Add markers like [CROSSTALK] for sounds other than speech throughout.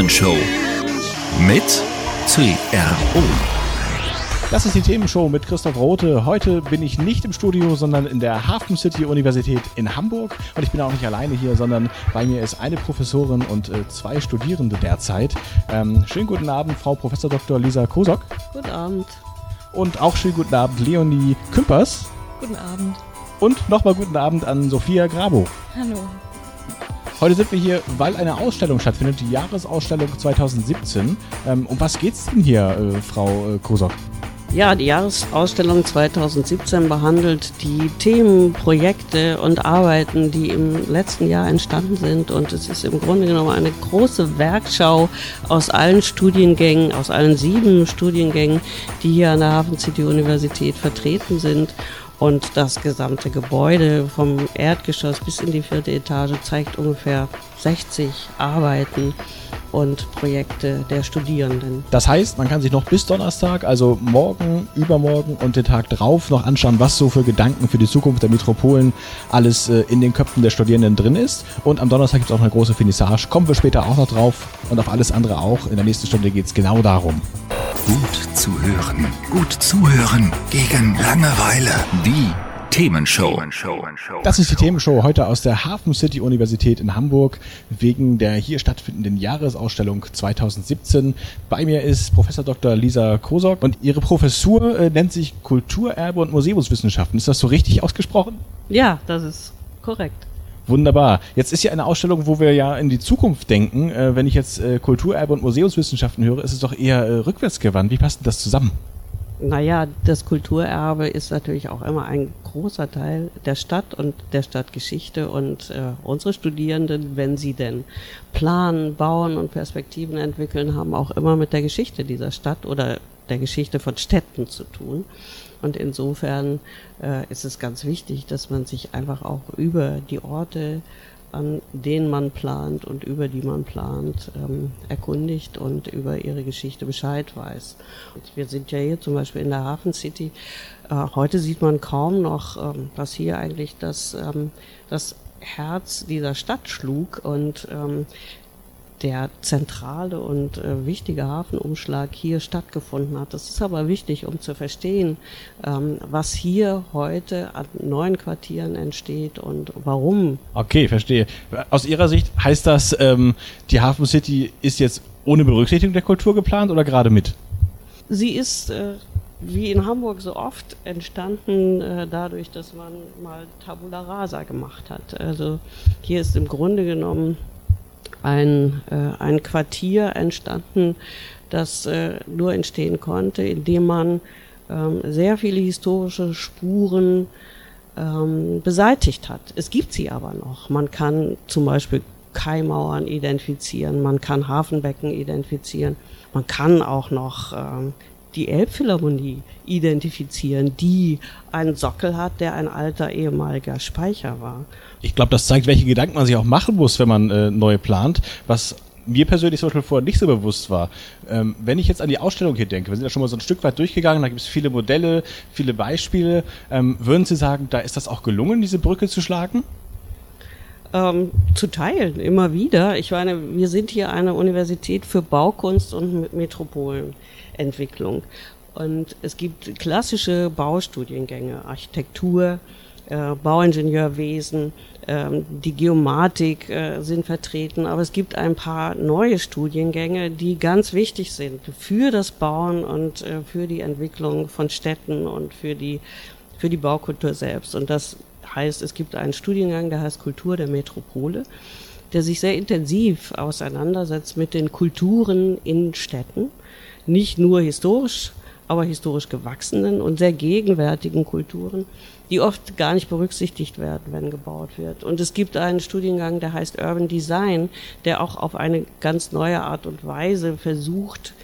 Themenshow. Mit CRO. Das ist die Themenshow mit Christoph Rote. Heute bin ich nicht im Studio, sondern in der Hafen City Universität in Hamburg. Und ich bin auch nicht alleine hier, sondern bei mir ist eine Professorin und äh, zwei Studierende derzeit. Ähm, schönen guten Abend, Frau Professor Dr. Lisa Kosok. Guten Abend. Und auch schönen guten Abend, Leonie Kümpers. Guten Abend. Und nochmal guten Abend an Sophia Grabo. Hallo. Heute sind wir hier, weil eine Ausstellung stattfindet, die Jahresausstellung 2017. Ähm, um was geht's denn hier, äh, Frau äh, Kosok? Ja, die Jahresausstellung 2017 behandelt die Themen, Projekte und Arbeiten, die im letzten Jahr entstanden sind. Und es ist im Grunde genommen eine große Werkschau aus allen Studiengängen, aus allen sieben Studiengängen, die hier an der Hafen City Universität vertreten sind. Und das gesamte Gebäude vom Erdgeschoss bis in die vierte Etage zeigt ungefähr 60 Arbeiten und Projekte der Studierenden. Das heißt, man kann sich noch bis Donnerstag, also morgen, übermorgen und den Tag drauf noch anschauen, was so für Gedanken für die Zukunft der Metropolen alles äh, in den Köpfen der Studierenden drin ist. Und am Donnerstag gibt es auch eine große Finissage. Kommen wir später auch noch drauf und auf alles andere auch. In der nächsten Stunde geht es genau darum. Gut zu hören. Gut zuhören. Gegen Langeweile. Die Themenshow. Das ist die Themenshow heute aus der Hafen City Universität in Hamburg wegen der hier stattfindenden Jahresausstellung 2017. Bei mir ist Professor Dr. Lisa Kosok und ihre Professur äh, nennt sich Kulturerbe und Museumswissenschaften. Ist das so richtig ausgesprochen? Ja, das ist korrekt. Wunderbar. Jetzt ist ja eine Ausstellung, wo wir ja in die Zukunft denken. Äh, wenn ich jetzt äh, Kulturerbe und Museumswissenschaften höre, ist es doch eher rückwärtsgewandt. Wie passt denn das zusammen? Naja, das Kulturerbe ist natürlich auch immer ein großer Teil der Stadt und der Stadtgeschichte und äh, unsere Studierenden, wenn sie denn planen, bauen und Perspektiven entwickeln, haben auch immer mit der Geschichte dieser Stadt oder der Geschichte von Städten zu tun. Und insofern äh, ist es ganz wichtig, dass man sich einfach auch über die Orte, an denen man plant und über die man plant, ähm, erkundigt und über ihre Geschichte Bescheid weiß. Und wir sind ja hier zum Beispiel in der Hafen City. Äh, heute sieht man kaum noch, ähm, was hier eigentlich das, ähm, das Herz dieser Stadt schlug und ähm, der zentrale und äh, wichtige Hafenumschlag hier stattgefunden hat. Das ist aber wichtig, um zu verstehen, ähm, was hier heute an neuen Quartieren entsteht und warum. Okay, verstehe. Aus Ihrer Sicht heißt das, ähm, die Hafen City ist jetzt ohne Berücksichtigung der Kultur geplant oder gerade mit? Sie ist äh, wie in Hamburg so oft entstanden äh, dadurch, dass man mal Tabula Rasa gemacht hat. Also hier ist im Grunde genommen ein, äh, ein Quartier entstanden, das äh, nur entstehen konnte, indem man ähm, sehr viele historische Spuren ähm, beseitigt hat. Es gibt sie aber noch. Man kann zum Beispiel Kaimauern identifizieren, man kann Hafenbecken identifizieren, man kann auch noch ähm, die Elbphilharmonie identifizieren, die einen Sockel hat, der ein alter ehemaliger Speicher war. Ich glaube, das zeigt, welche Gedanken man sich auch machen muss, wenn man äh, neu plant, was mir persönlich zum Beispiel vorher nicht so bewusst war. Ähm, wenn ich jetzt an die Ausstellung hier denke, wir sind ja schon mal so ein Stück weit durchgegangen, da gibt es viele Modelle, viele Beispiele. Ähm, würden Sie sagen, da ist das auch gelungen, diese Brücke zu schlagen? Ähm, zu teilen, immer wieder. Ich meine, wir sind hier eine Universität für Baukunst und Metropolenentwicklung. Und es gibt klassische Baustudiengänge, Architektur, äh, Bauingenieurwesen, ähm, die Geomatik äh, sind vertreten, aber es gibt ein paar neue Studiengänge, die ganz wichtig sind für das Bauen und äh, für die Entwicklung von Städten und für die, für die Baukultur selbst. Und das heißt, es gibt einen Studiengang, der heißt Kultur der Metropole, der sich sehr intensiv auseinandersetzt mit den Kulturen in Städten, nicht nur historisch, aber historisch gewachsenen und sehr gegenwärtigen Kulturen. die oft gar nicht berücksichtigt werden, wenn gebaut wird. Und es gibt einen Studiengang, der heißt Urban Design, der auch auf eine ganz neue Art und Weise versucht,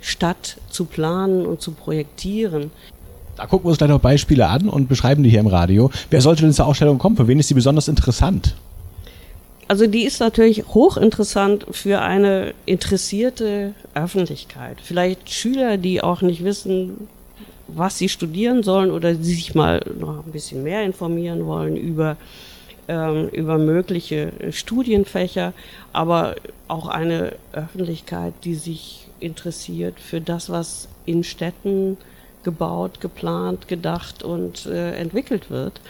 Stadt zu planen und zu projektieren. Da gucken wir uns gleich noch Beispiele an und beschreiben die hier im Radio. Wer sollte denn zur Ausstellung kommen? Für wen ist die besonders interessant? Also die ist natürlich hochinteressant für eine interessierte Öffentlichkeit. Vielleicht Schüler, die auch nicht wissen, was sie studieren sollen oder die sich mal noch ein bisschen mehr informieren wollen über, ähm, über mögliche Studienfächer, aber auch eine Öffentlichkeit, die sich interessiert für das, was in Städten gebaut, geplant, gedacht und äh, entwickelt wird.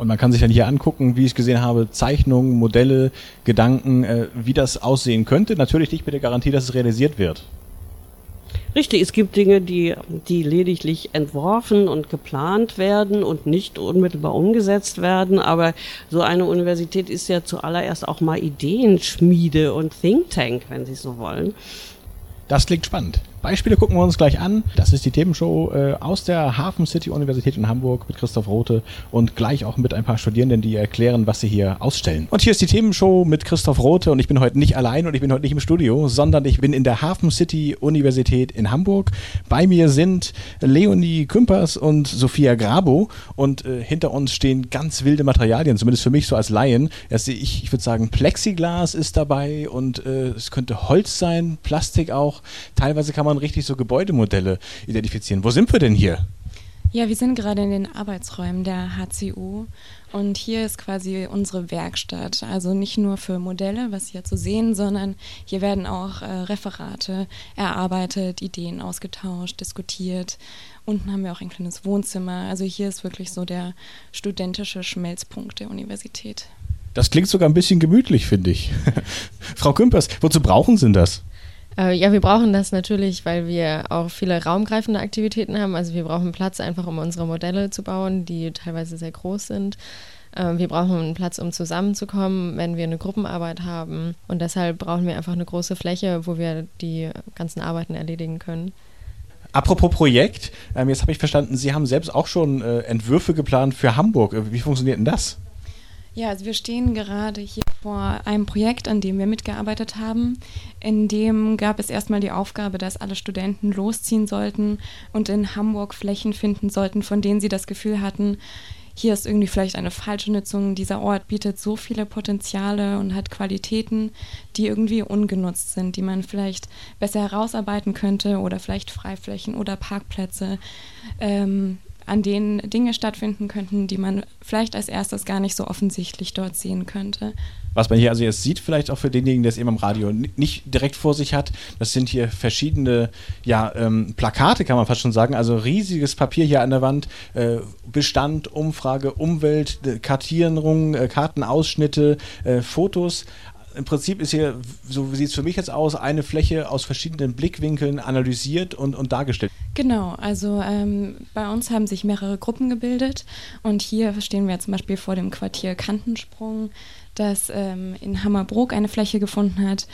Und man kann sich dann hier angucken, wie ich gesehen habe, Zeichnungen, Modelle, Gedanken, äh, wie das aussehen könnte. Natürlich nicht mit der Garantie, dass es realisiert wird. Richtig, es gibt Dinge, die, die lediglich entworfen und geplant werden und nicht unmittelbar umgesetzt werden. Aber so eine Universität ist ja zuallererst auch mal Ideenschmiede und Think Tank, wenn Sie so wollen. Das klingt spannend. Beispiele gucken wir uns gleich an. Das ist die Themenshow äh, aus der Hafen City Universität in Hamburg mit Christoph Rote und gleich auch mit ein paar Studierenden, die erklären, was sie hier ausstellen. Und hier ist die Themenshow mit Christoph Rote und ich bin heute nicht allein und ich bin heute nicht im Studio, sondern ich bin in der Hafen City Universität in Hamburg. Bei mir sind Leonie Kümpers und Sophia Grabo und äh, hinter uns stehen ganz wilde Materialien, zumindest für mich so als Laien. Also ich, ich würde sagen, Plexiglas ist dabei und äh, es könnte Holz sein, Plastik auch. Teilweise kann man man richtig so Gebäudemodelle identifizieren. Wo sind wir denn hier? Ja, wir sind gerade in den Arbeitsräumen der HCU und hier ist quasi unsere Werkstatt. Also nicht nur für Modelle, was ja zu sehen, sondern hier werden auch äh, Referate erarbeitet, Ideen ausgetauscht, diskutiert. Unten haben wir auch ein kleines Wohnzimmer. Also hier ist wirklich so der studentische Schmelzpunkt der Universität. Das klingt sogar ein bisschen gemütlich, finde ich. [LAUGHS] Frau Kümpers, wozu brauchen Sie das? Äh, ja, wir brauchen das natürlich, weil wir auch viele raumgreifende Aktivitäten haben. Also wir brauchen Platz einfach, um unsere Modelle zu bauen, die teilweise sehr groß sind. Äh, wir brauchen einen Platz, um zusammenzukommen, wenn wir eine Gruppenarbeit haben. Und deshalb brauchen wir einfach eine große Fläche, wo wir die ganzen Arbeiten erledigen können. Apropos Projekt, ähm, jetzt habe ich verstanden, Sie haben selbst auch schon äh, Entwürfe geplant für Hamburg. Wie funktioniert denn das? Ja, also wir stehen gerade hier vor einem Projekt, an dem wir mitgearbeitet haben. In dem gab es erstmal die Aufgabe, dass alle Studenten losziehen sollten und in Hamburg Flächen finden sollten, von denen sie das Gefühl hatten, hier ist irgendwie vielleicht eine falsche Nutzung. Dieser Ort bietet so viele Potenziale und hat Qualitäten, die irgendwie ungenutzt sind, die man vielleicht besser herausarbeiten könnte oder vielleicht Freiflächen oder Parkplätze. Ähm, an denen Dinge stattfinden könnten, die man vielleicht als erstes gar nicht so offensichtlich dort sehen könnte. Was man hier also jetzt sieht, vielleicht auch für denjenigen, der es eben am Radio nicht direkt vor sich hat, das sind hier verschiedene ja, ähm, Plakate, kann man fast schon sagen. Also riesiges Papier hier an der Wand, äh, Bestand, Umfrage, Umwelt, Kartierung, äh, Kartenausschnitte, äh, Fotos im Prinzip ist hier, so sieht es für mich jetzt aus, eine Fläche aus verschiedenen Blickwinkeln analysiert und, und dargestellt. Genau, also ähm, bei uns haben sich mehrere Gruppen gebildet und hier stehen wir zum Beispiel vor dem Quartier Kantensprung das ähm, in Hammerbrook eine Fläche gefunden hat.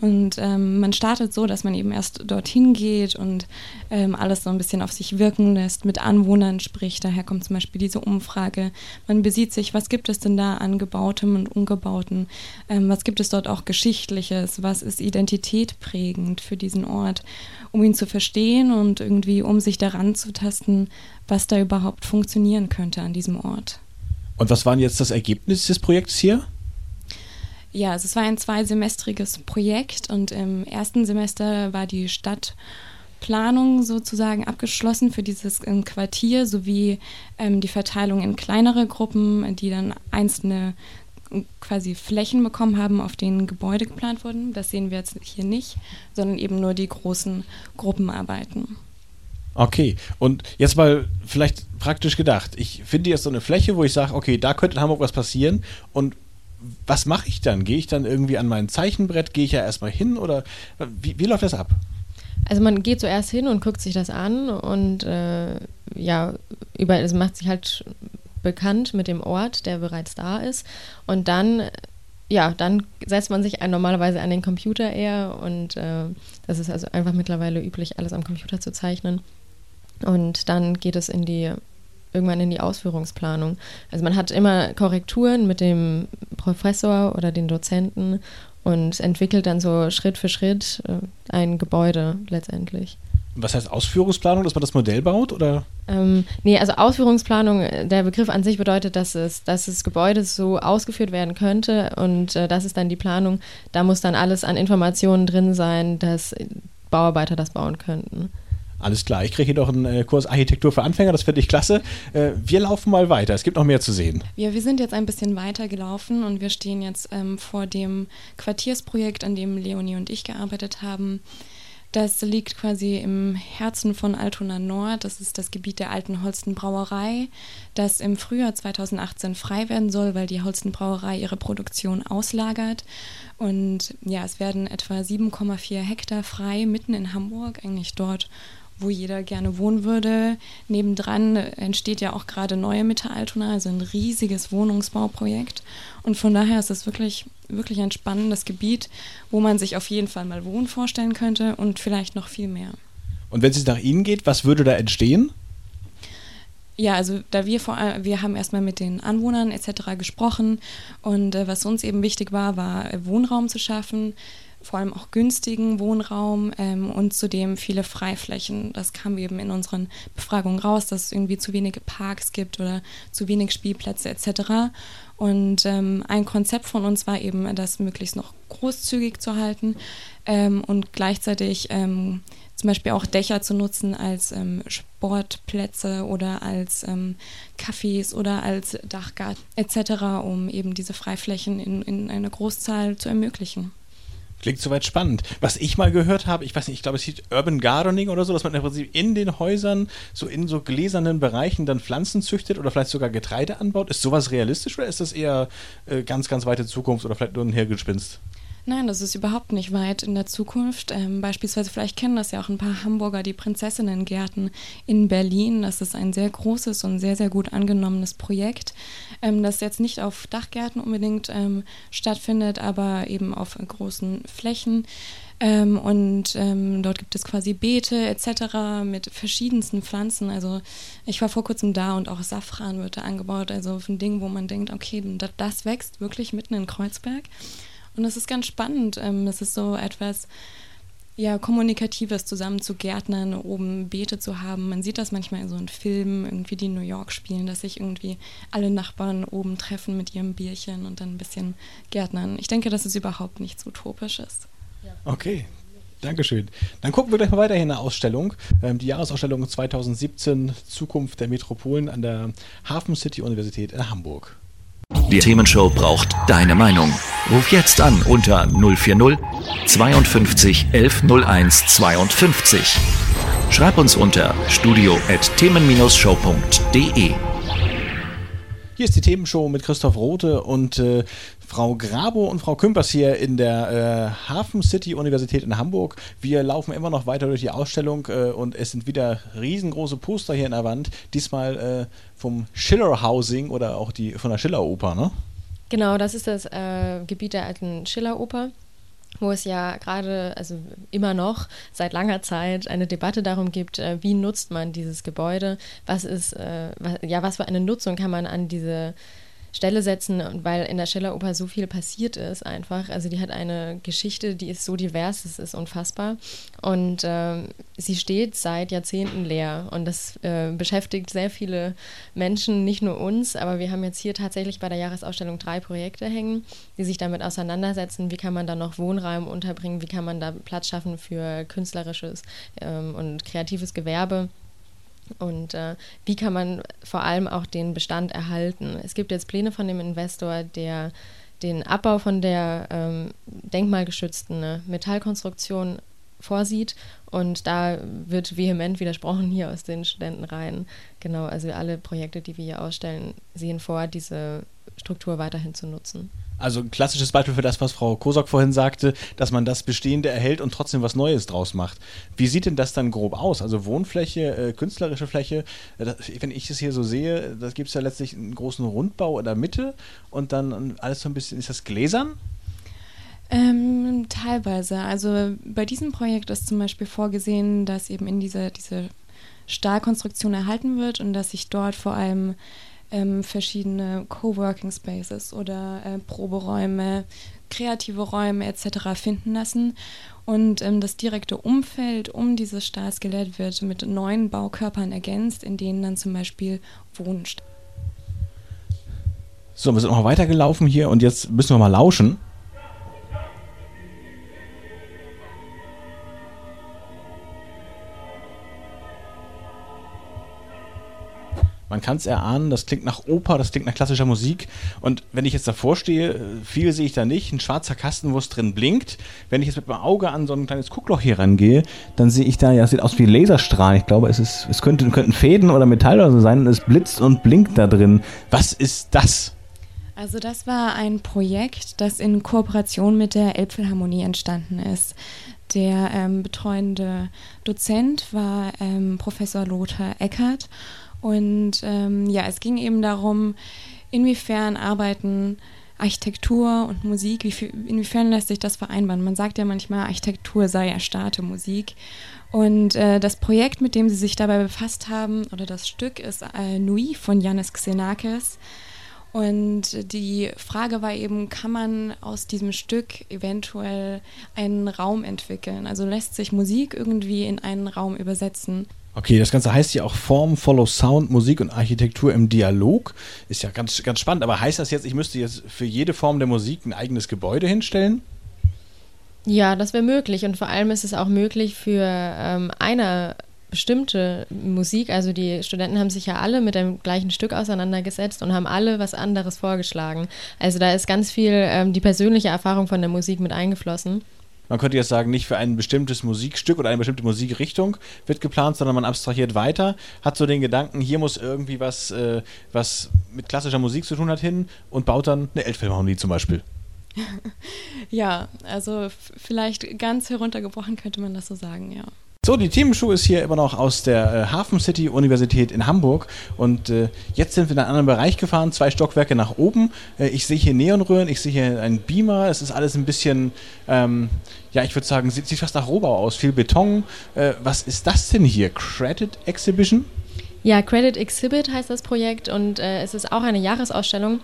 Und ähm, man startet so, dass man eben erst dorthin geht und ähm, alles so ein bisschen auf sich wirken lässt, mit Anwohnern spricht. Daher kommt zum Beispiel diese Umfrage. Man besieht sich, was gibt es denn da an Gebautem und Ungebauten? Ähm, was gibt es dort auch Geschichtliches? Was ist Identität prägend für diesen Ort? Um ihn zu verstehen und irgendwie um sich daran zu tasten, was da überhaupt funktionieren könnte an diesem Ort. Und was war jetzt das Ergebnis des Projekts hier? Ja, also es war ein zweisemestriges Projekt und im ersten Semester war die Stadtplanung sozusagen abgeschlossen für dieses ähm, Quartier sowie ähm, die Verteilung in kleinere Gruppen, die dann einzelne ähm, quasi Flächen bekommen haben, auf denen Gebäude geplant wurden. Das sehen wir jetzt hier nicht, sondern eben nur die großen Gruppenarbeiten. Okay, und jetzt mal vielleicht praktisch gedacht. Ich finde jetzt so eine Fläche, wo ich sage, okay, da könnte in Hamburg was passieren und was mache ich dann? Gehe ich dann irgendwie an mein Zeichenbrett? Gehe ich ja erstmal hin oder wie, wie läuft das ab? Also man geht zuerst hin und guckt sich das an und äh, ja, über, es macht sich halt bekannt mit dem Ort, der bereits da ist. Und dann, ja, dann setzt man sich normalerweise an den Computer eher und äh, das ist also einfach mittlerweile üblich, alles am Computer zu zeichnen. Und dann geht es in die irgendwann in die Ausführungsplanung. Also man hat immer Korrekturen mit dem Professor oder den Dozenten und entwickelt dann so Schritt für Schritt äh, ein Gebäude letztendlich. Was heißt Ausführungsplanung, dass man das Modell baut oder? Ähm, nee, also Ausführungsplanung, äh, der Begriff an sich bedeutet, dass es, dass das Gebäude so ausgeführt werden könnte und äh, das ist dann die Planung. Da muss dann alles an Informationen drin sein, dass Bauarbeiter das bauen könnten. Alles klar, ich kriege hier doch einen äh, Kurs Architektur für Anfänger, das finde ich klasse. Äh, wir laufen mal weiter, es gibt noch mehr zu sehen. Ja, wir sind jetzt ein bisschen weiter gelaufen und wir stehen jetzt ähm, vor dem Quartiersprojekt, an dem Leonie und ich gearbeitet haben. Das liegt quasi im Herzen von Altona Nord. Das ist das Gebiet der alten Holsten Brauerei, das im Frühjahr 2018 frei werden soll, weil die Holsten Brauerei ihre Produktion auslagert. Und ja, es werden etwa 7,4 Hektar frei mitten in Hamburg, eigentlich dort, wo jeder gerne wohnen würde. Nebendran entsteht ja auch gerade neue Mitte Altona, also ein riesiges Wohnungsbauprojekt. Und von daher ist es wirklich, wirklich ein spannendes Gebiet, wo man sich auf jeden Fall mal wohnen vorstellen könnte und vielleicht noch viel mehr. Und wenn es nach Ihnen geht, was würde da entstehen? Ja, also da wir vor wir haben erstmal mit den Anwohnern etc. gesprochen und äh, was uns eben wichtig war, war Wohnraum zu schaffen, vor allem auch günstigen Wohnraum ähm, und zudem viele Freiflächen. Das kam eben in unseren Befragungen raus, dass es irgendwie zu wenige Parks gibt oder zu wenig Spielplätze etc. Und ähm, ein Konzept von uns war eben, das möglichst noch großzügig zu halten ähm, und gleichzeitig ähm, zum Beispiel auch Dächer zu nutzen als ähm, Sportplätze oder als ähm, Cafés oder als Dachgarten etc., um eben diese Freiflächen in, in einer Großzahl zu ermöglichen. Klingt soweit spannend. Was ich mal gehört habe, ich weiß nicht, ich glaube, es hieß Urban Gardening oder so, dass man im Prinzip in den Häusern, so in so gläsernen Bereichen dann Pflanzen züchtet oder vielleicht sogar Getreide anbaut. Ist sowas realistisch oder ist das eher äh, ganz, ganz weite Zukunft oder vielleicht nur ein Hirngespinst? Nein, das ist überhaupt nicht weit in der Zukunft. Ähm, beispielsweise, vielleicht kennen das ja auch ein paar Hamburger, die Prinzessinnengärten in Berlin. Das ist ein sehr großes und sehr, sehr gut angenommenes Projekt, ähm, das jetzt nicht auf Dachgärten unbedingt ähm, stattfindet, aber eben auf großen Flächen. Ähm, und ähm, dort gibt es quasi Beete etc. mit verschiedensten Pflanzen. Also ich war vor kurzem da und auch Safran wird da angebaut. Also ein Ding, wo man denkt, okay, das wächst wirklich mitten in Kreuzberg. Und es ist ganz spannend. Ähm, es ist so etwas ja, Kommunikatives zusammen zu Gärtnern, oben Beete zu haben. Man sieht das manchmal in so einem Film, irgendwie die New York spielen, dass sich irgendwie alle Nachbarn oben treffen mit ihrem Bierchen und dann ein bisschen Gärtnern. Ich denke, dass es überhaupt nichts Utopisches. Okay, Dankeschön. Dann gucken wir gleich mal weiter in der Ausstellung. Ähm, die Jahresausstellung 2017 Zukunft der Metropolen an der Hafen City Universität in Hamburg. Die Themenshow braucht deine Meinung. Ruf jetzt an unter 040 52 1101 52. Schreib uns unter studio@themen-show.de. Hier ist die Themenshow mit Christoph Rote und äh, Frau Grabo und Frau Kümpers hier in der äh, Hafen City Universität in Hamburg. Wir laufen immer noch weiter durch die Ausstellung äh, und es sind wieder riesengroße Poster hier in der Wand. Diesmal äh, vom Schiller Housing oder auch die von der Schiller Oper, ne? Genau, das ist das äh, Gebiet der alten Schiller Oper wo es ja gerade, also immer noch seit langer Zeit eine Debatte darum gibt, äh, wie nutzt man dieses Gebäude, was ist, äh, ja, was für eine Nutzung kann man an diese Stelle setzen, weil in der Schilleroper so viel passiert ist einfach. Also die hat eine Geschichte, die ist so divers, das ist unfassbar. Und ähm, sie steht seit Jahrzehnten leer und das äh, beschäftigt sehr viele Menschen, nicht nur uns, aber wir haben jetzt hier tatsächlich bei der Jahresausstellung drei Projekte hängen, die sich damit auseinandersetzen, wie kann man da noch Wohnraum unterbringen, wie kann man da Platz schaffen für künstlerisches ähm, und kreatives Gewerbe. Und äh, wie kann man vor allem auch den Bestand erhalten? Es gibt jetzt Pläne von dem Investor, der den Abbau von der ähm, denkmalgeschützten ne, Metallkonstruktion vorsieht. Und da wird vehement widersprochen hier aus den Studentenreihen. Genau, also alle Projekte, die wir hier ausstellen, sehen vor, diese Struktur weiterhin zu nutzen. Also ein klassisches Beispiel für das, was Frau Kosok vorhin sagte, dass man das Bestehende erhält und trotzdem was Neues draus macht. Wie sieht denn das dann grob aus? Also Wohnfläche, äh, künstlerische Fläche, äh, das, wenn ich es hier so sehe, da gibt es ja letztlich einen großen Rundbau in der Mitte und dann alles so ein bisschen, ist das gläsern? Ähm, teilweise. Also bei diesem Projekt ist zum Beispiel vorgesehen, dass eben in diese, diese Stahlkonstruktion erhalten wird und dass sich dort vor allem ähm, verschiedene Coworking Spaces oder äh, Proberäume, kreative Räume etc. finden lassen. Und ähm, das direkte Umfeld um dieses Stahlskelett wird mit neuen Baukörpern ergänzt, in denen dann zum Beispiel Wohnen. So, wir sind noch weitergelaufen hier und jetzt müssen wir mal lauschen. Man kann es erahnen, das klingt nach Oper, das klingt nach klassischer Musik. Und wenn ich jetzt davor stehe, viel sehe ich da nicht. Ein schwarzer Kasten, wo es drin blinkt. Wenn ich jetzt mit meinem Auge an so ein kleines Guckloch hier rangehe, dann sehe ich da, ja, es sieht aus wie Laserstrahlen. Ich glaube, es, ist, es könnte, könnten Fäden oder Metall oder so sein es blitzt und blinkt da drin. Was ist das? Also das war ein Projekt, das in Kooperation mit der Elbphilharmonie entstanden ist. Der ähm, betreuende Dozent war ähm, Professor Lothar Eckert und ähm, ja, es ging eben darum, inwiefern arbeiten Architektur und Musik, wie, inwiefern lässt sich das vereinbaren? Man sagt ja manchmal, Architektur sei erstarrte Musik. Und äh, das Projekt, mit dem sie sich dabei befasst haben, oder das Stück, ist äh, Nui von Yannis Xenakis. Und die Frage war eben, kann man aus diesem Stück eventuell einen Raum entwickeln? Also lässt sich Musik irgendwie in einen Raum übersetzen? Okay, das Ganze heißt ja auch Form, Follow Sound, Musik und Architektur im Dialog. Ist ja ganz, ganz spannend. Aber heißt das jetzt, ich müsste jetzt für jede Form der Musik ein eigenes Gebäude hinstellen? Ja, das wäre möglich. Und vor allem ist es auch möglich für ähm, eine bestimmte Musik. Also die Studenten haben sich ja alle mit dem gleichen Stück auseinandergesetzt und haben alle was anderes vorgeschlagen. Also da ist ganz viel ähm, die persönliche Erfahrung von der Musik mit eingeflossen. Man könnte jetzt sagen, nicht für ein bestimmtes Musikstück oder eine bestimmte Musikrichtung wird geplant, sondern man abstrahiert weiter, hat so den Gedanken, hier muss irgendwie was, äh, was mit klassischer Musik zu tun hat hin und baut dann eine Elbphilharmonie zum Beispiel. [LAUGHS] ja, also vielleicht ganz heruntergebrochen könnte man das so sagen, ja. So, die Themenshow ist hier immer noch aus der äh, Hafen City Universität in Hamburg und äh, jetzt sind wir in einen anderen Bereich gefahren, zwei Stockwerke nach oben. Äh, ich sehe hier Neonröhren, ich sehe hier einen Beamer, es ist alles ein bisschen, ähm, ja, ich würde sagen, sieht, sieht fast nach Rohbau aus, viel Beton. Äh, was ist das denn hier? Credit Exhibition? Ja, Credit Exhibit heißt das Projekt und äh, es ist auch eine Jahresausstellung.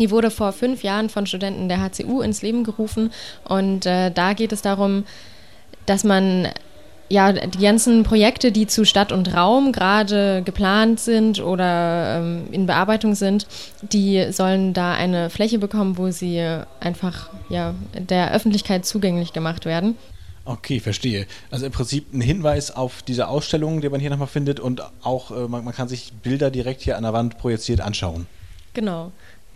Die wurde vor fünf Jahren von Studenten der HCU ins Leben gerufen und äh, da geht es darum, dass man ja, die ganzen Projekte, die zu Stadt und Raum gerade geplant sind oder ähm, in Bearbeitung sind, die sollen da eine Fläche bekommen, wo sie einfach ja, der Öffentlichkeit zugänglich gemacht werden. Okay, verstehe. Also im Prinzip ein Hinweis auf diese Ausstellung, die man hier nochmal findet und auch äh, man, man kann sich Bilder direkt hier an der Wand projiziert anschauen. Genau,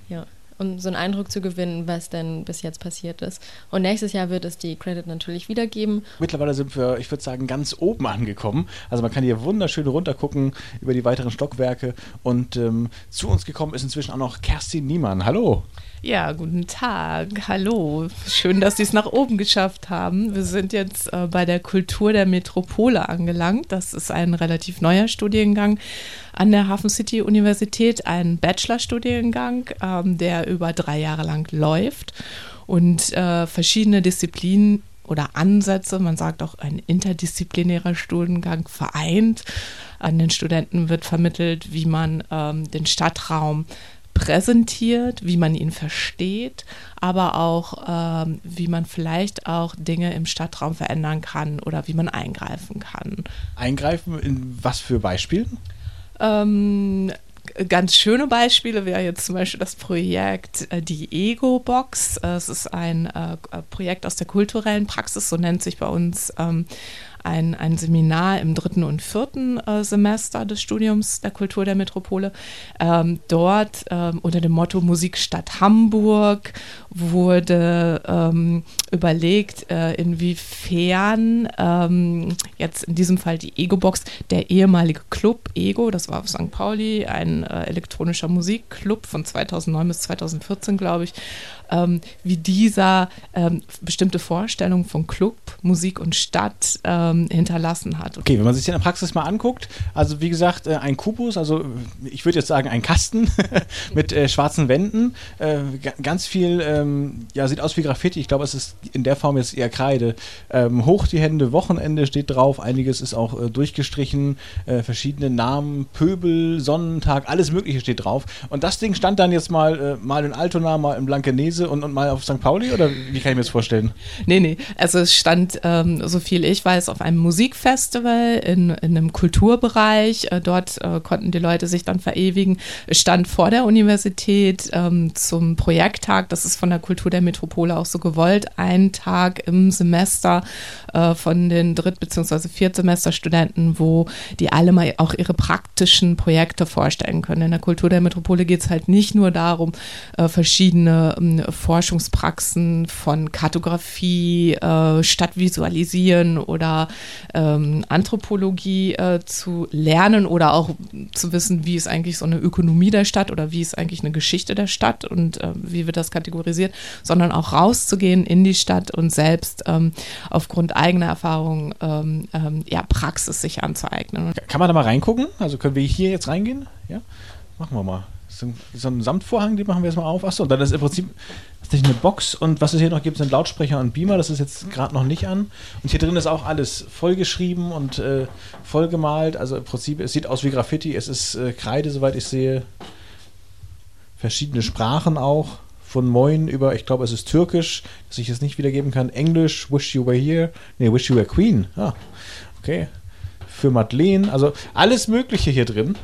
ja um so einen Eindruck zu gewinnen, was denn bis jetzt passiert ist. Und nächstes Jahr wird es die Credit natürlich wiedergeben. Mittlerweile sind wir, ich würde sagen, ganz oben angekommen. Also man kann hier wunderschön runtergucken über die weiteren Stockwerke. Und ähm, zu uns gekommen ist inzwischen auch noch Kerstin Niemann. Hallo. Ja, guten Tag. Hallo. Schön, dass Sie es nach oben geschafft haben. Wir sind jetzt äh, bei der Kultur der Metropole angelangt. Das ist ein relativ neuer Studiengang an der Hafen City Universität, ein Bachelorstudiengang, ähm, der über drei Jahre lang läuft und äh, verschiedene Disziplinen oder Ansätze, man sagt auch ein interdisziplinärer Studiengang vereint. An den Studenten wird vermittelt, wie man ähm, den Stadtraum präsentiert, wie man ihn versteht, aber auch, ähm, wie man vielleicht auch Dinge im Stadtraum verändern kann oder wie man eingreifen kann. Eingreifen in was für Beispielen? Ähm, ganz schöne Beispiele wäre jetzt zum Beispiel das Projekt äh, die Ego-Box. Es ist ein äh, Projekt aus der kulturellen Praxis, so nennt sich bei uns ähm, ein, ein Seminar im dritten und vierten äh, Semester des Studiums der Kultur der Metropole. Ähm, dort ähm, unter dem Motto Musikstadt Hamburg wurde ähm, überlegt, äh, inwiefern ähm, jetzt in diesem Fall die Ego-Box, der ehemalige Club Ego, das war auf St. Pauli, ein äh, elektronischer Musikclub von 2009 bis 2014, glaube ich, ähm, wie dieser ähm, bestimmte Vorstellungen von Club, Musik und Stadt ähm, hinterlassen hat. Okay, wenn man sich in der Praxis mal anguckt, also wie gesagt, äh, ein Kubus, also ich würde jetzt sagen ein Kasten [LAUGHS] mit äh, schwarzen Wänden, äh, ganz viel, ähm, ja, sieht aus wie Graffiti, ich glaube, es ist in der Form jetzt eher Kreide. Ähm, hoch die Hände, Wochenende steht drauf, einiges ist auch äh, durchgestrichen, äh, verschiedene Namen, Pöbel, Sonnentag, alles mögliche steht drauf. Und das Ding stand dann jetzt mal, äh, mal in Altona, mal in Blankenese und, und mal auf St. Pauli, oder wie kann ich mir das vorstellen? Nee, nee, also es stand, ähm, so viel ich weiß, auf einem Musikfestival in, in einem Kulturbereich. Äh, dort äh, konnten die Leute sich dann verewigen. Es stand vor der Universität ähm, zum Projekttag, das ist von der Kultur der Metropole auch so gewollt, ein Tag im Semester äh, von den Dritt- bzw. Viertsemesterstudenten, wo die alle mal auch ihre praktischen Projekte vorstellen können. In der Kultur der Metropole geht es halt nicht nur darum, äh, verschiedene Forschungspraxen von Kartografie, äh, Stadtvisualisieren oder ähm, Anthropologie äh, zu lernen oder auch zu wissen, wie ist eigentlich so eine Ökonomie der Stadt oder wie ist eigentlich eine Geschichte der Stadt und äh, wie wird das kategorisiert, sondern auch rauszugehen in die Stadt und selbst ähm, aufgrund eigener Erfahrungen ähm, ähm, ja, Praxis sich anzueignen. Kann man da mal reingucken? Also können wir hier jetzt reingehen? Ja, machen wir mal. So ein, so ein Samtvorhang, die machen wir jetzt mal auf. Achso, dann ist im Prinzip tatsächlich eine Box und was es hier noch gibt, sind Lautsprecher und Beamer. Das ist jetzt gerade noch nicht an. Und hier drin ist auch alles vollgeschrieben und äh, vollgemalt. Also im Prinzip, es sieht aus wie Graffiti. Es ist äh, Kreide, soweit ich sehe. Verschiedene Sprachen auch. Von Moin über, ich glaube, es ist Türkisch, dass ich es nicht wiedergeben kann. Englisch, Wish You Were Here. Nee, Wish You Were Queen. Ah, okay. Für Madeleine. Also alles Mögliche hier drin.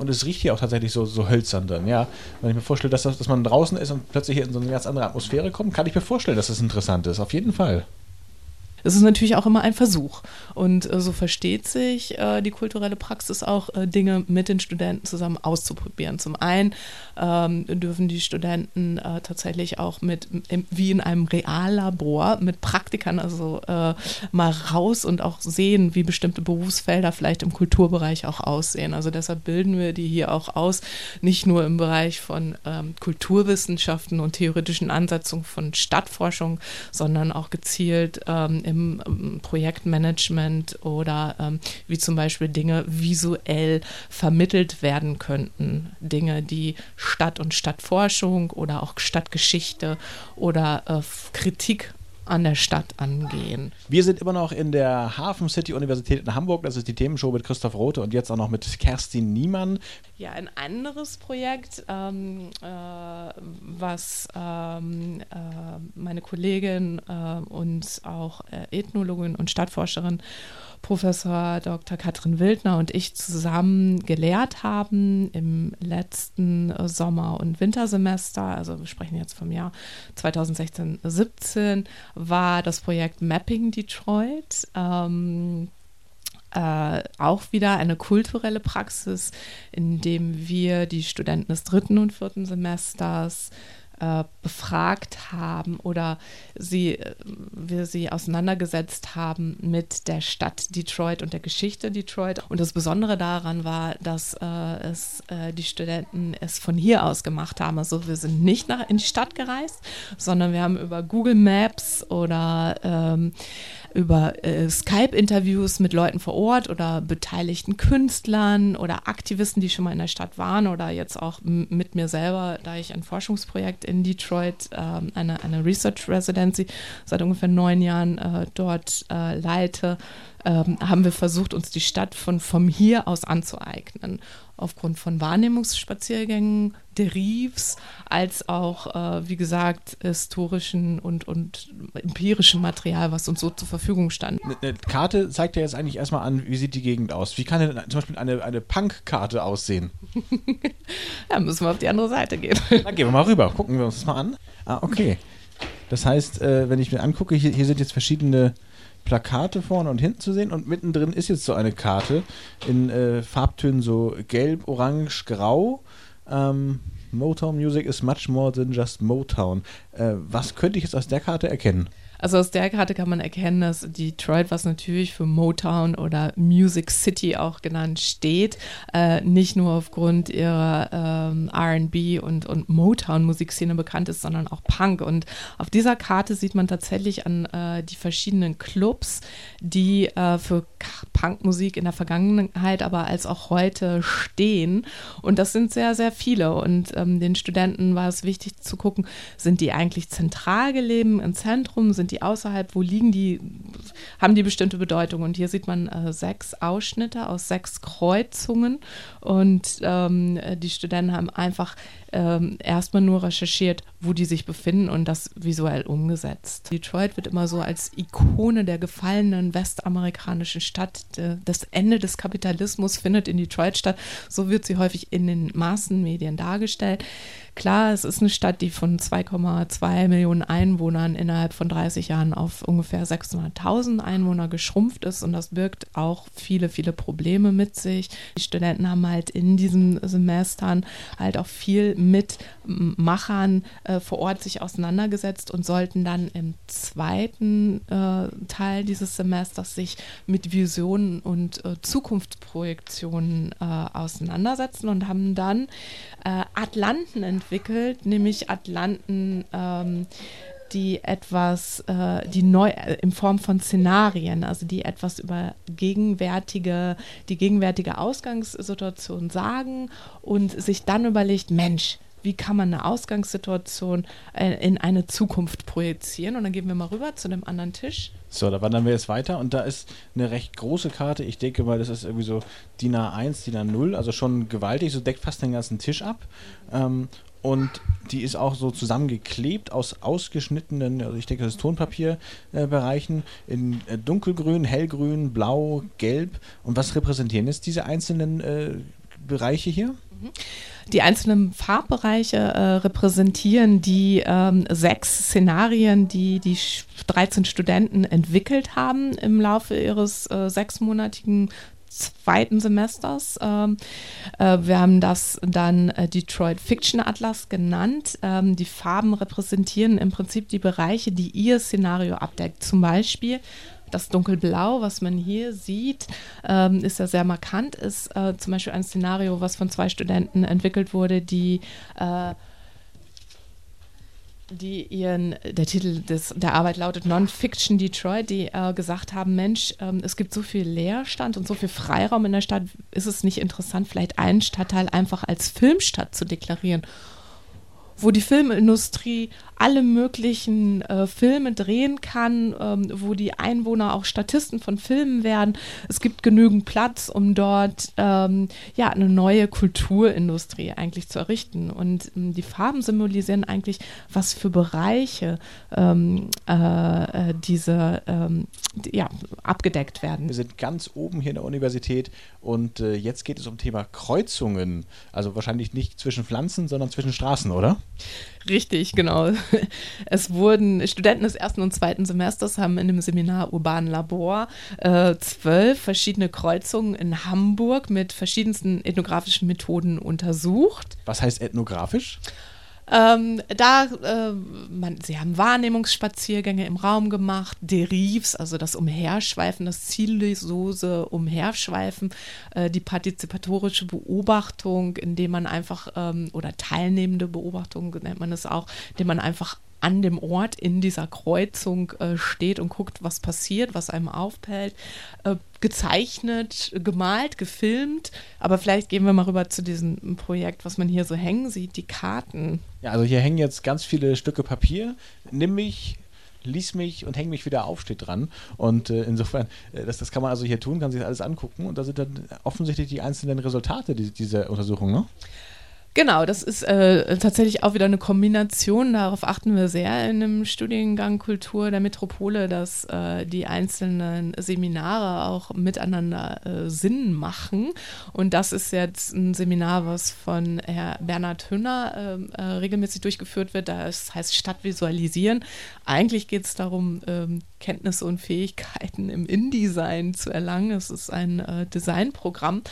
Und es riecht hier auch tatsächlich so, so hölzern dann, ja. Wenn ich mir vorstelle, dass, das, dass man draußen ist und plötzlich hier in so eine ganz andere Atmosphäre kommt, kann ich mir vorstellen, dass das interessant ist. Auf jeden Fall. Es ist natürlich auch immer ein Versuch. Und äh, so versteht sich äh, die kulturelle Praxis auch, äh, Dinge mit den Studenten zusammen auszuprobieren. Zum einen ähm, dürfen die Studenten äh, tatsächlich auch mit, im, wie in einem Reallabor, mit Praktikern, also äh, mal raus und auch sehen, wie bestimmte Berufsfelder vielleicht im Kulturbereich auch aussehen. Also deshalb bilden wir die hier auch aus, nicht nur im Bereich von ähm, Kulturwissenschaften und theoretischen Ansetzungen von Stadtforschung, sondern auch gezielt ähm, im, im Projektmanagement oder ähm, wie zum Beispiel Dinge visuell vermittelt werden könnten. Dinge, die Stadt- und Stadtforschung oder auch Stadtgeschichte oder äh, Kritik an der Stadt angehen. Wir sind immer noch in der Hafen City Universität in Hamburg. Das ist die Themenshow mit Christoph Rote und jetzt auch noch mit Kerstin Niemann. Ja, ein anderes Projekt, ähm, äh, was ähm, äh, meine Kollegin äh, und auch äh, Ethnologin und Stadtforscherin Professor Dr. Katrin Wildner und ich zusammen gelehrt haben im letzten Sommer- und Wintersemester, also wir sprechen jetzt vom Jahr 2016-17, war das Projekt Mapping Detroit. Ähm, äh, auch wieder eine kulturelle Praxis, in dem wir die Studenten des dritten und vierten Semesters äh, befragt haben oder sie, äh, wir sie auseinandergesetzt haben mit der Stadt Detroit und der Geschichte Detroit. Und das Besondere daran war, dass äh, es äh, die Studenten es von hier aus gemacht haben. Also wir sind nicht nach, in die Stadt gereist, sondern wir haben über Google Maps oder ähm, über äh, Skype-Interviews mit Leuten vor Ort oder beteiligten Künstlern oder Aktivisten, die schon mal in der Stadt waren oder jetzt auch mit mir selber, da ich ein Forschungsprojekt in Detroit, ähm, eine, eine Research Residency seit ungefähr neun Jahren äh, dort äh, leite, ähm, haben wir versucht, uns die Stadt von vom hier aus anzueignen. Aufgrund von Wahrnehmungsspaziergängen, Derivs, als auch, äh, wie gesagt, historischen und, und empirischem Material, was uns so zur Verfügung stand. Eine, eine Karte zeigt ja jetzt eigentlich erstmal an, wie sieht die Gegend aus. Wie kann denn zum Beispiel eine, eine Punk-Karte aussehen? [LAUGHS] da müssen wir auf die andere Seite gehen. [LAUGHS] Dann gehen wir mal rüber, gucken wir uns das mal an. Ah, okay. Das heißt, äh, wenn ich mir angucke, hier, hier sind jetzt verschiedene Plakate vorne und hinten zu sehen und mittendrin ist jetzt so eine Karte in äh, Farbtönen so gelb, orange, grau. Ähm, Motown Music is much more than just Motown. Äh, was könnte ich jetzt aus der Karte erkennen? Also aus der Karte kann man erkennen, dass Detroit, was natürlich für Motown oder Music City auch genannt steht, äh, nicht nur aufgrund ihrer ähm, RB und, und Motown-Musikszene bekannt ist, sondern auch Punk. Und auf dieser Karte sieht man tatsächlich an äh, die verschiedenen Clubs, die äh, für Punkmusik in der Vergangenheit, aber als auch heute stehen. Und das sind sehr, sehr viele. Und ähm, den Studenten war es wichtig zu gucken, sind die eigentlich zentral gelegen im Zentrum, sind die außerhalb, wo liegen die, haben die bestimmte Bedeutung. Und hier sieht man äh, sechs Ausschnitte aus sechs Kreuzungen und ähm, die Studenten haben einfach ähm, erstmal nur recherchiert, wo die sich befinden und das visuell umgesetzt. Detroit wird immer so als Ikone der gefallenen westamerikanischen Stadt. Das Ende des Kapitalismus findet in Detroit statt. So wird sie häufig in den Massenmedien dargestellt. Klar, es ist eine Stadt, die von 2,2 Millionen Einwohnern innerhalb von 30 Jahren auf ungefähr 600.000 Einwohner geschrumpft ist und das birgt auch viele, viele Probleme mit sich. Die Studenten haben halt in diesen Semestern halt auch viel mit Machern äh, vor Ort sich auseinandergesetzt und sollten dann im zweiten äh, Teil dieses Semesters sich mit Visionen und äh, Zukunftsprojektionen äh, auseinandersetzen und haben dann äh, Atlanten entwickelt, nämlich Atlanten. Ähm, die etwas, äh, die neu äh, in Form von Szenarien, also die etwas über gegenwärtige, die gegenwärtige Ausgangssituation sagen und sich dann überlegt, Mensch, wie kann man eine Ausgangssituation äh, in eine Zukunft projizieren. Und dann gehen wir mal rüber zu dem anderen Tisch. So, da wandern wir jetzt weiter und da ist eine recht große Karte. Ich denke mal, das ist irgendwie so DIN A1, DIN A0, also schon gewaltig, so deckt fast den ganzen Tisch ab. Ähm, und die ist auch so zusammengeklebt aus ausgeschnittenen, also ich denke, das ist Tonpapierbereichen äh, in äh, dunkelgrün, hellgrün, blau, gelb. Und was repräsentieren jetzt diese einzelnen äh, Bereiche hier? Mhm. Die einzelnen Farbbereiche äh, repräsentieren die ähm, sechs Szenarien, die die 13 Studenten entwickelt haben im Laufe ihres äh, sechsmonatigen zweiten Semesters. Ähm, äh, wir haben das dann äh, Detroit Fiction Atlas genannt. Ähm, die Farben repräsentieren im Prinzip die Bereiche, die ihr Szenario abdeckt. Zum Beispiel das Dunkelblau, was man hier sieht, ähm, ist ja sehr markant, ist äh, zum Beispiel ein Szenario, was von zwei Studenten entwickelt wurde, die äh, die ihren, der Titel des, der Arbeit lautet Non-Fiction Detroit, die äh, gesagt haben, Mensch, ähm, es gibt so viel Leerstand und so viel Freiraum in der Stadt, ist es nicht interessant, vielleicht einen Stadtteil einfach als Filmstadt zu deklarieren, wo die Filmindustrie alle möglichen äh, Filme drehen kann, ähm, wo die Einwohner auch Statisten von Filmen werden. Es gibt genügend Platz, um dort ähm, ja eine neue Kulturindustrie eigentlich zu errichten. Und ähm, die Farben symbolisieren eigentlich, was für Bereiche ähm, äh, äh, diese ähm, ja, abgedeckt werden. Wir sind ganz oben hier in der Universität und äh, jetzt geht es um Thema Kreuzungen. Also wahrscheinlich nicht zwischen Pflanzen, sondern zwischen Straßen, oder? Richtig, genau. [LAUGHS] Es wurden Studenten des ersten und zweiten Semesters haben in dem Seminar Urban Labor äh, zwölf verschiedene Kreuzungen in Hamburg mit verschiedensten ethnografischen Methoden untersucht. Was heißt ethnografisch? Ähm, da, äh, man, sie haben Wahrnehmungsspaziergänge im Raum gemacht, Derivs, also das Umherschweifen, das ziellose Umherschweifen, äh, die partizipatorische Beobachtung, indem man einfach, ähm, oder teilnehmende Beobachtung nennt man es auch, indem man einfach an dem Ort in dieser Kreuzung äh, steht und guckt, was passiert, was einem auffällt. Äh, gezeichnet, gemalt, gefilmt. Aber vielleicht gehen wir mal rüber zu diesem Projekt, was man hier so hängen sieht, die Karten. Ja, also hier hängen jetzt ganz viele Stücke Papier. Nimm mich, lies mich und häng mich wieder auf, steht dran. Und äh, insofern, äh, das, das kann man also hier tun, kann sich alles angucken. Und da sind dann offensichtlich die einzelnen Resultate die, dieser Untersuchung, ne? Genau, das ist äh, tatsächlich auch wieder eine Kombination. Darauf achten wir sehr in dem Studiengang Kultur der Metropole, dass äh, die einzelnen Seminare auch miteinander äh, Sinn machen. Und das ist jetzt ein Seminar, was von Herr Bernhard Hünner ähm, äh, regelmäßig durchgeführt wird. Das heißt Stadtvisualisieren. Eigentlich geht es darum, ähm, Kenntnisse und Fähigkeiten im InDesign zu erlangen. Es ist ein äh, Designprogramm.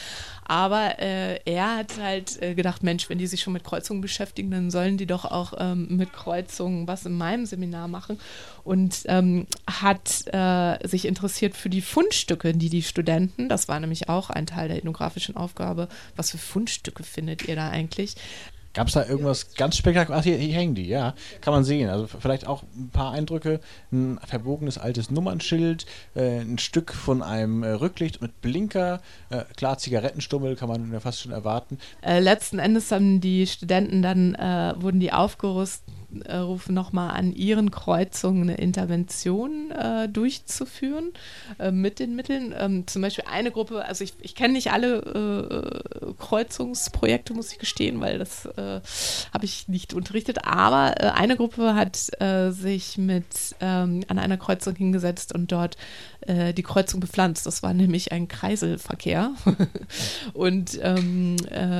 Aber äh, er hat halt äh, gedacht, Mensch, wenn die sich schon mit Kreuzungen beschäftigen, dann sollen die doch auch ähm, mit Kreuzungen was in meinem Seminar machen. Und ähm, hat äh, sich interessiert für die Fundstücke, die die Studenten, das war nämlich auch ein Teil der ethnografischen Aufgabe, was für Fundstücke findet ihr da eigentlich? Gab es da irgendwas ganz spektakuläres? Ach, hier, hier, hängen die, ja. Kann man sehen. Also vielleicht auch ein paar Eindrücke. Ein verbogenes altes Nummernschild, äh, ein Stück von einem äh, Rücklicht mit Blinker, äh, klar, Zigarettenstummel kann man ja fast schon erwarten. Äh, letzten Endes haben die Studenten dann, äh, wurden die aufgerüstet äh, rufen nochmal an, ihren Kreuzungen eine Intervention äh, durchzuführen äh, mit den Mitteln. Ähm, zum Beispiel eine Gruppe, also ich, ich kenne nicht alle äh, Kreuzungsprojekte, muss ich gestehen, weil das äh, habe ich nicht unterrichtet, aber äh, eine Gruppe hat sich mit ähm, an einer Kreuzung hingesetzt und dort die Kreuzung bepflanzt. Das war nämlich ein Kreiselverkehr. [LAUGHS] und ähm,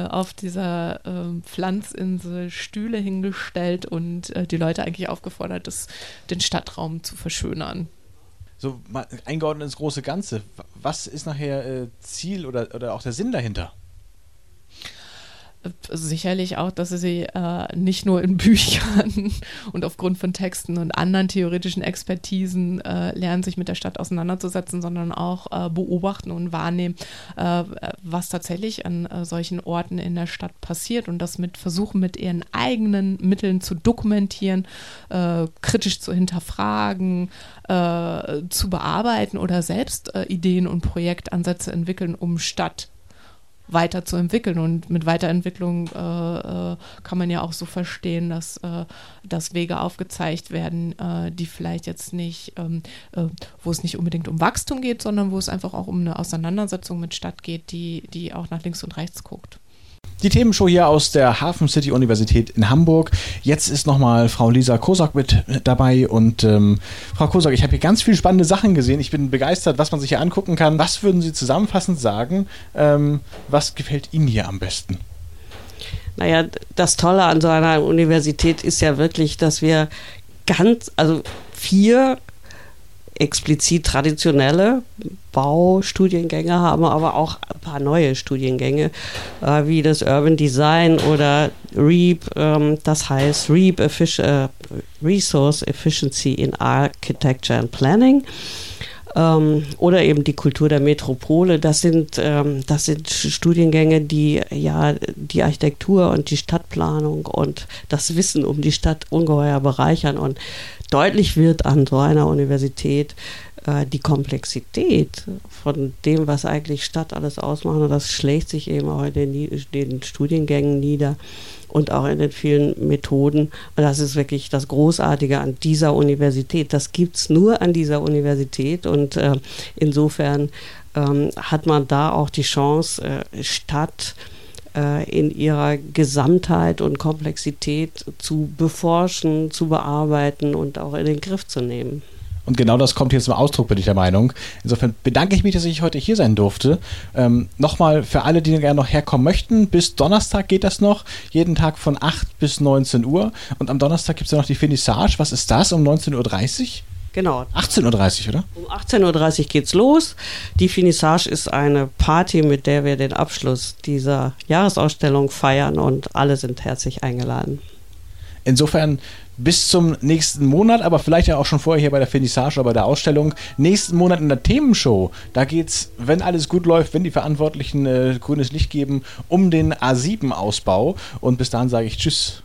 auf dieser ähm, Pflanzinsel Stühle hingestellt und und äh, die Leute eigentlich aufgefordert, das, den Stadtraum zu verschönern. So eingeordnet ins große Ganze. Was ist nachher äh, Ziel oder, oder auch der Sinn dahinter? Sicherlich auch, dass sie äh, nicht nur in [LAUGHS] Büchern und aufgrund von Texten und anderen theoretischen Expertisen äh, lernen, sich mit der Stadt auseinanderzusetzen, sondern auch äh, beobachten und wahrnehmen, äh, was tatsächlich an äh, solchen Orten in der Stadt passiert und das mit versuchen, mit ihren eigenen Mitteln zu dokumentieren, äh, kritisch zu hinterfragen, zu bearbeiten oder selbst Ideen und Projektansätze entwickeln, um Stadt weiterzuentwickeln. Und mit Weiterentwicklung äh, äh, kann man ja auch so verstehen, dass, äh, dass Wege aufgezeigt werden, äh, die vielleicht jetzt nicht, ähm, äh, wo es nicht unbedingt um Wachstum geht, sondern wo es einfach auch um eine Auseinandersetzung mit Stadt geht, die, die auch nach links und rechts guckt. Die Themenshow hier aus der Hafen City Universität in Hamburg. Jetzt ist nochmal Frau Lisa Kosak mit dabei und ähm, Frau Kosak, ich habe hier ganz viele spannende Sachen gesehen. Ich bin begeistert, was man sich hier angucken kann. Was würden Sie zusammenfassend sagen? Ähm, was gefällt Ihnen hier am besten? Naja, das Tolle an so einer Universität ist ja wirklich, dass wir ganz, also vier explizit traditionelle Baustudiengänge haben, aber auch ein paar neue Studiengänge, äh, wie das Urban Design oder REAP, ähm, das heißt REAP Effic äh, Resource Efficiency in Architecture and Planning. Ähm, oder eben die Kultur der Metropole. Das sind, ähm, das sind Studiengänge, die ja die Architektur und die Stadtplanung und das Wissen um die Stadt ungeheuer bereichern. Und deutlich wird an so einer Universität äh, die Komplexität von dem, was eigentlich Stadt alles ausmacht. Und das schlägt sich eben auch in den, den Studiengängen nieder und auch in den vielen Methoden. Und das ist wirklich das Großartige an dieser Universität. Das gibt es nur an dieser Universität und äh, insofern ähm, hat man da auch die Chance, äh, Stadt äh, in ihrer Gesamtheit und Komplexität zu beforschen, zu bearbeiten und auch in den Griff zu nehmen. Und genau das kommt hier zum Ausdruck, bin ich der Meinung. Insofern bedanke ich mich, dass ich heute hier sein durfte. Ähm, Nochmal für alle, die gerne noch herkommen möchten, bis Donnerstag geht das noch. Jeden Tag von 8 bis 19 Uhr. Und am Donnerstag gibt es ja noch die Finissage. Was ist das? Um 19.30 Uhr? Genau. 18.30 Uhr, oder? Um 18.30 Uhr geht's los. Die Finissage ist eine Party, mit der wir den Abschluss dieser Jahresausstellung feiern und alle sind herzlich eingeladen. Insofern bis zum nächsten Monat, aber vielleicht ja auch schon vorher hier bei der Finissage oder bei der Ausstellung. Nächsten Monat in der Themenshow, da geht es, wenn alles gut läuft, wenn die Verantwortlichen äh, grünes Licht geben, um den A7-Ausbau. Und bis dahin sage ich Tschüss.